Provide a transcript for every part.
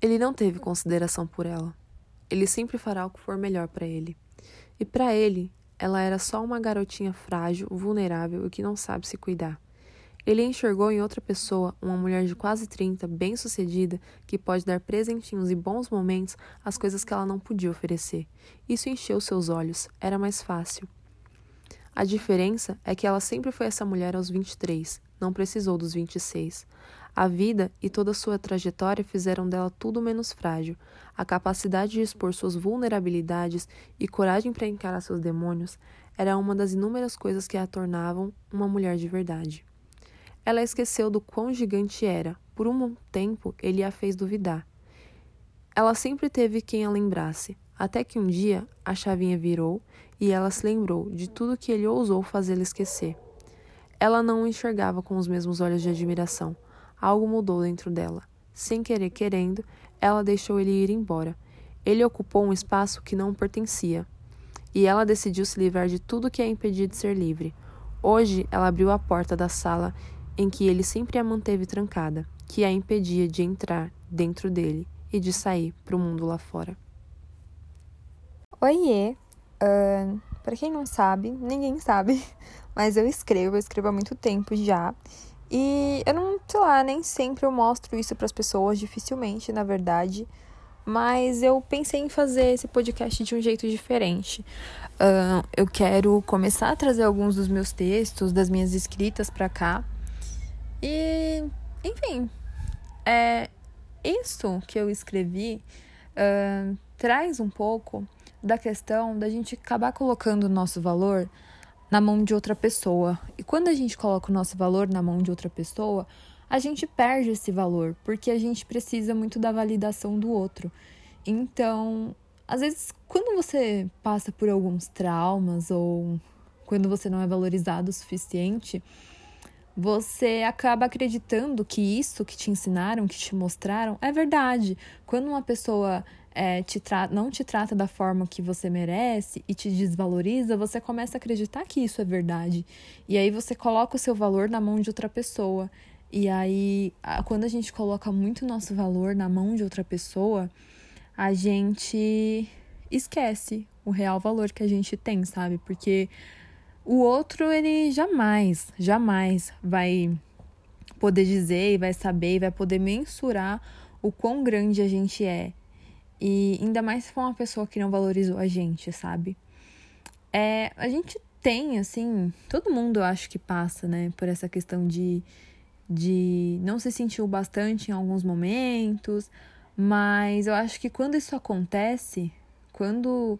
Ele não teve consideração por ela. Ele sempre fará o que for melhor para ele. E para ele, ela era só uma garotinha frágil, vulnerável e que não sabe se cuidar. Ele enxergou em outra pessoa uma mulher de quase 30, bem-sucedida, que pode dar presentinhos e bons momentos às coisas que ela não podia oferecer. Isso encheu seus olhos, era mais fácil. A diferença é que ela sempre foi essa mulher aos 23, não precisou dos 26. A vida e toda sua trajetória fizeram dela tudo menos frágil. A capacidade de expor suas vulnerabilidades e coragem para encarar seus demônios era uma das inúmeras coisas que a tornavam uma mulher de verdade. Ela esqueceu do quão gigante era. Por um tempo, ele a fez duvidar. Ela sempre teve quem a lembrasse, até que um dia a chavinha virou e ela se lembrou de tudo que ele ousou fazê-la esquecer. Ela não o enxergava com os mesmos olhos de admiração. Algo mudou dentro dela. Sem querer querendo, ela deixou ele ir embora. Ele ocupou um espaço que não pertencia. E ela decidiu se livrar de tudo que a impedia de ser livre. Hoje, ela abriu a porta da sala em que ele sempre a manteve trancada, que a impedia de entrar dentro dele e de sair para o mundo lá fora. Oiê! Uh, para quem não sabe, ninguém sabe, mas eu escrevo, eu escrevo há muito tempo já. E eu não, sei lá, nem sempre eu mostro isso para as pessoas, dificilmente, na verdade. Mas eu pensei em fazer esse podcast de um jeito diferente. Uh, eu quero começar a trazer alguns dos meus textos, das minhas escritas para cá, e, enfim, é, isso que eu escrevi uh, traz um pouco da questão da gente acabar colocando o nosso valor na mão de outra pessoa. E quando a gente coloca o nosso valor na mão de outra pessoa, a gente perde esse valor, porque a gente precisa muito da validação do outro. Então, às vezes, quando você passa por alguns traumas ou quando você não é valorizado o suficiente, você acaba acreditando que isso que te ensinaram, que te mostraram, é verdade. Quando uma pessoa é, te não te trata da forma que você merece e te desvaloriza, você começa a acreditar que isso é verdade. E aí você coloca o seu valor na mão de outra pessoa. E aí, quando a gente coloca muito nosso valor na mão de outra pessoa, a gente esquece o real valor que a gente tem, sabe? Porque o outro, ele jamais, jamais vai poder dizer e vai saber e vai poder mensurar o quão grande a gente é. E ainda mais se for uma pessoa que não valorizou a gente, sabe? É, a gente tem, assim, todo mundo eu acho que passa, né, por essa questão de, de não se sentir o bastante em alguns momentos, mas eu acho que quando isso acontece, quando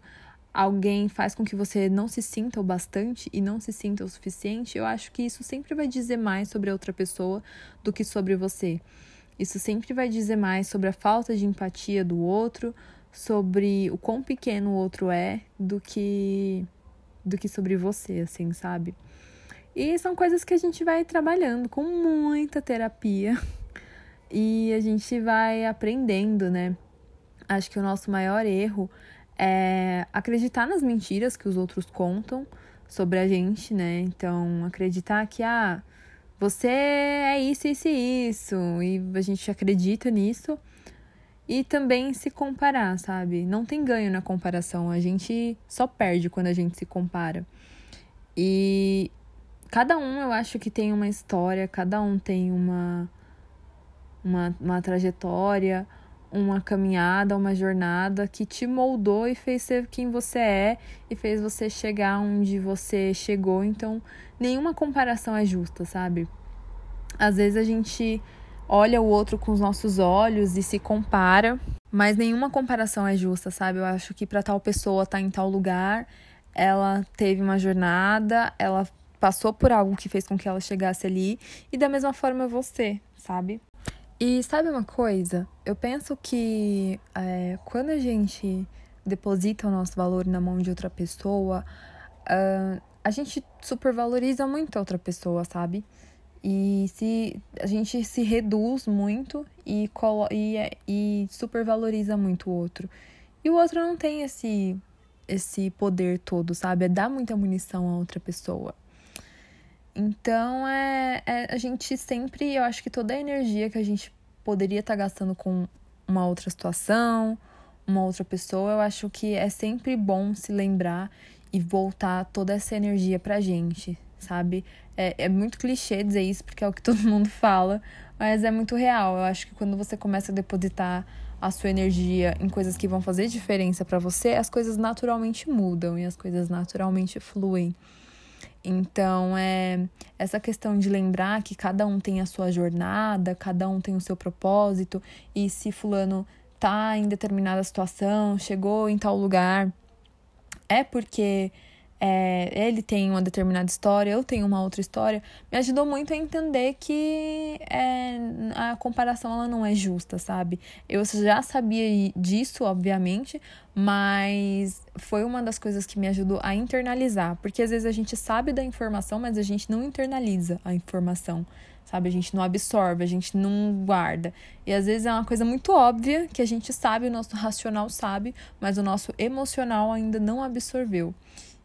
alguém faz com que você não se sinta o bastante e não se sinta o suficiente, eu acho que isso sempre vai dizer mais sobre a outra pessoa do que sobre você. Isso sempre vai dizer mais sobre a falta de empatia do outro, sobre o quão pequeno o outro é, do que do que sobre você, assim, sabe? E são coisas que a gente vai trabalhando com muita terapia e a gente vai aprendendo, né? Acho que o nosso maior erro é acreditar nas mentiras que os outros contam sobre a gente, né? Então, acreditar que, ah, você é isso, isso e isso, e a gente acredita nisso. E também se comparar, sabe? Não tem ganho na comparação, a gente só perde quando a gente se compara. E cada um eu acho que tem uma história, cada um tem uma, uma, uma trajetória, uma caminhada, uma jornada que te moldou e fez ser quem você é e fez você chegar onde você chegou. Então, nenhuma comparação é justa, sabe? Às vezes a gente olha o outro com os nossos olhos e se compara, mas nenhuma comparação é justa, sabe? Eu acho que para tal pessoa estar tá em tal lugar, ela teve uma jornada, ela passou por algo que fez com que ela chegasse ali, e da mesma forma você, sabe? E sabe uma coisa? Eu penso que é, quando a gente deposita o nosso valor na mão de outra pessoa, uh, a gente supervaloriza muito a outra pessoa, sabe? E se a gente se reduz muito e, e, e supervaloriza muito o outro. E o outro não tem esse, esse poder todo, sabe? É dar muita munição a outra pessoa. Então, é, é, a gente sempre, eu acho que toda a energia que a gente poderia estar tá gastando com uma outra situação, uma outra pessoa, eu acho que é sempre bom se lembrar e voltar toda essa energia pra gente, sabe? É, é muito clichê dizer isso, porque é o que todo mundo fala, mas é muito real. Eu acho que quando você começa a depositar a sua energia em coisas que vão fazer diferença para você, as coisas naturalmente mudam e as coisas naturalmente fluem. Então, é essa questão de lembrar que cada um tem a sua jornada, cada um tem o seu propósito, e se fulano tá em determinada situação, chegou em tal lugar, é porque é, ele tem uma determinada história, eu tenho uma outra história, me ajudou muito a entender que é, a comparação ela não é justa, sabe? Eu já sabia disso, obviamente, mas foi uma das coisas que me ajudou a internalizar, porque às vezes a gente sabe da informação, mas a gente não internaliza a informação sabe? A gente não absorve, a gente não guarda. E às vezes é uma coisa muito óbvia que a gente sabe, o nosso racional sabe, mas o nosso emocional ainda não absorveu.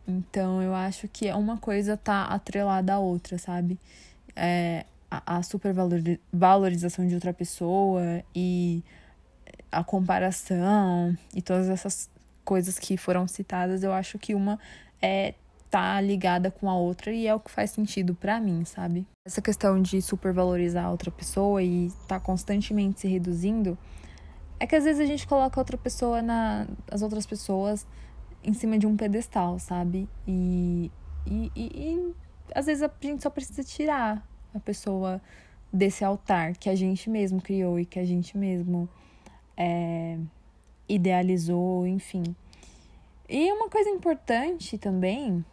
Então eu acho que é uma coisa tá atrelada à outra, sabe? É, a, a supervalorização de outra pessoa e a comparação e todas essas coisas que foram citadas, eu acho que uma é tá ligada com a outra e é o que faz sentido para mim, sabe? Essa questão de supervalorizar a outra pessoa e tá constantemente se reduzindo é que às vezes a gente coloca outra pessoa na as outras pessoas em cima de um pedestal, sabe? E, e, e, e às vezes a gente só precisa tirar a pessoa desse altar que a gente mesmo criou e que a gente mesmo é, idealizou, enfim. E uma coisa importante também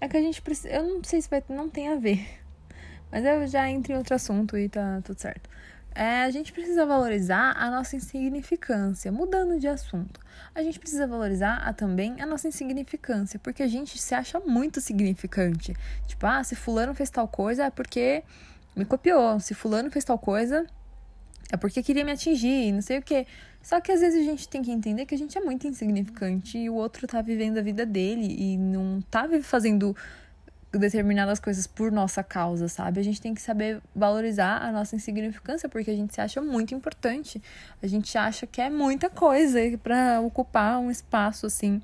é que a gente precisa. Eu não sei se vai. Não tem a ver. Mas eu já entro em outro assunto e tá tudo certo é, a gente precisa valorizar a nossa insignificância. Mudando de assunto, a gente precisa valorizar a, também a nossa insignificância, porque a gente se acha muito significante. Tipo, ah, se Fulano fez tal coisa é porque me copiou, se Fulano fez tal coisa é porque queria me atingir, não sei o quê. Só que às vezes a gente tem que entender que a gente é muito insignificante e o outro tá vivendo a vida dele e não tá fazendo determinadas coisas por nossa causa, sabe? A gente tem que saber valorizar a nossa insignificância, porque a gente se acha muito importante. A gente acha que é muita coisa para ocupar um espaço assim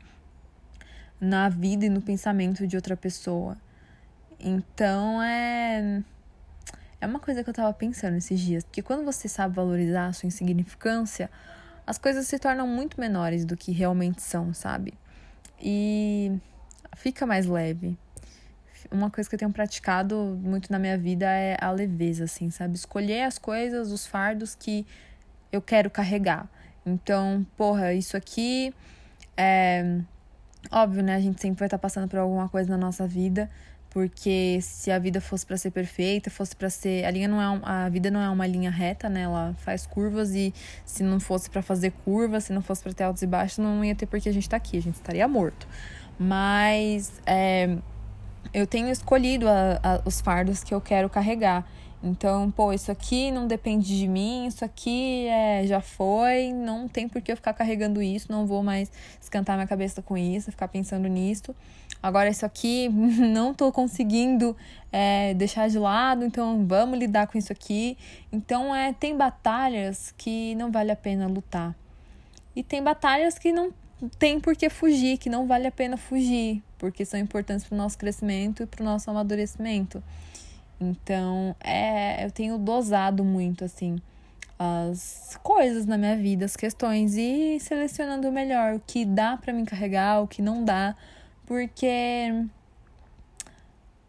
na vida e no pensamento de outra pessoa. Então é é uma coisa que eu tava pensando esses dias, porque quando você sabe valorizar a sua insignificância, as coisas se tornam muito menores do que realmente são, sabe? E fica mais leve uma coisa que eu tenho praticado muito na minha vida é a leveza, assim, sabe? Escolher as coisas, os fardos que eu quero carregar. Então, porra, isso aqui é. Óbvio, né? A gente sempre vai estar tá passando por alguma coisa na nossa vida, porque se a vida fosse para ser perfeita, fosse para ser, a linha não é um... a vida não é uma linha reta, né? Ela faz curvas e se não fosse para fazer curvas, se não fosse para ter altos e baixos, não ia ter por que a gente tá aqui, a gente estaria morto. Mas é, eu tenho escolhido a, a, os fardos que eu quero carregar. Então, pô, isso aqui não depende de mim, isso aqui é, já foi, não tem por que eu ficar carregando isso, não vou mais escantar minha cabeça com isso, ficar pensando nisso. Agora, isso aqui não tô conseguindo é, deixar de lado, então vamos lidar com isso aqui. Então, é, tem batalhas que não vale a pena lutar. E tem batalhas que não tem por que fugir, que não vale a pena fugir, porque são importantes para o nosso crescimento e para o nosso amadurecimento. Então, é, eu tenho dosado muito, assim, as coisas na minha vida, as questões, e selecionando o melhor, o que dá para me carregar, o que não dá, porque,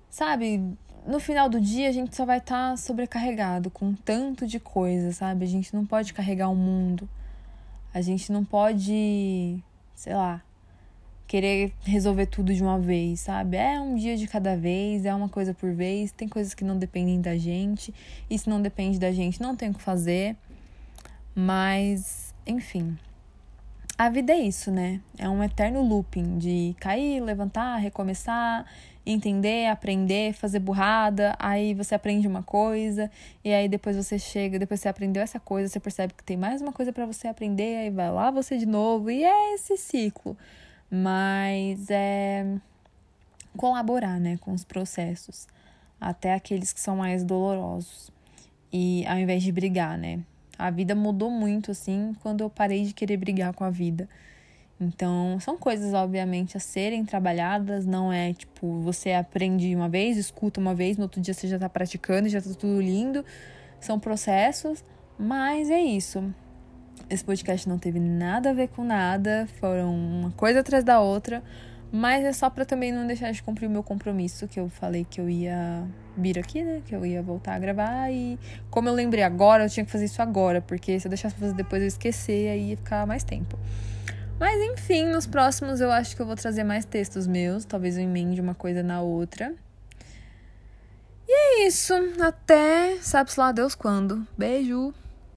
sabe, no final do dia a gente só vai estar tá sobrecarregado com tanto de coisa, sabe? A gente não pode carregar o mundo, a gente não pode sei lá, querer resolver tudo de uma vez, sabe? É um dia de cada vez, é uma coisa por vez, tem coisas que não dependem da gente, e se não depende da gente, não tem o que fazer. Mas, enfim. A vida é isso, né? É um eterno looping de cair, levantar, recomeçar, entender, aprender, fazer burrada, aí você aprende uma coisa, e aí depois você chega, depois você aprendeu essa coisa, você percebe que tem mais uma coisa para você aprender, aí vai lá você de novo, e é esse ciclo. Mas é colaborar, né, com os processos, até aqueles que são mais dolorosos. E ao invés de brigar, né? A vida mudou muito, assim, quando eu parei de querer brigar com a vida. Então, são coisas, obviamente, a serem trabalhadas, não é tipo, você aprende uma vez, escuta uma vez, no outro dia você já tá praticando, já tá tudo lindo. São processos, mas é isso. Esse podcast não teve nada a ver com nada, foram uma coisa atrás da outra, mas é só para também não deixar de cumprir o meu compromisso, que eu falei que eu ia vir aqui, né? Que eu ia voltar a gravar. E como eu lembrei agora, eu tinha que fazer isso agora, porque se eu deixasse fazer depois eu esquecer, aí ia ficar mais tempo. Mas enfim, nos próximos eu acho que eu vou trazer mais textos meus. Talvez eu emende uma coisa na outra. E é isso. Até sabe-se lá Deus quando. Beijo!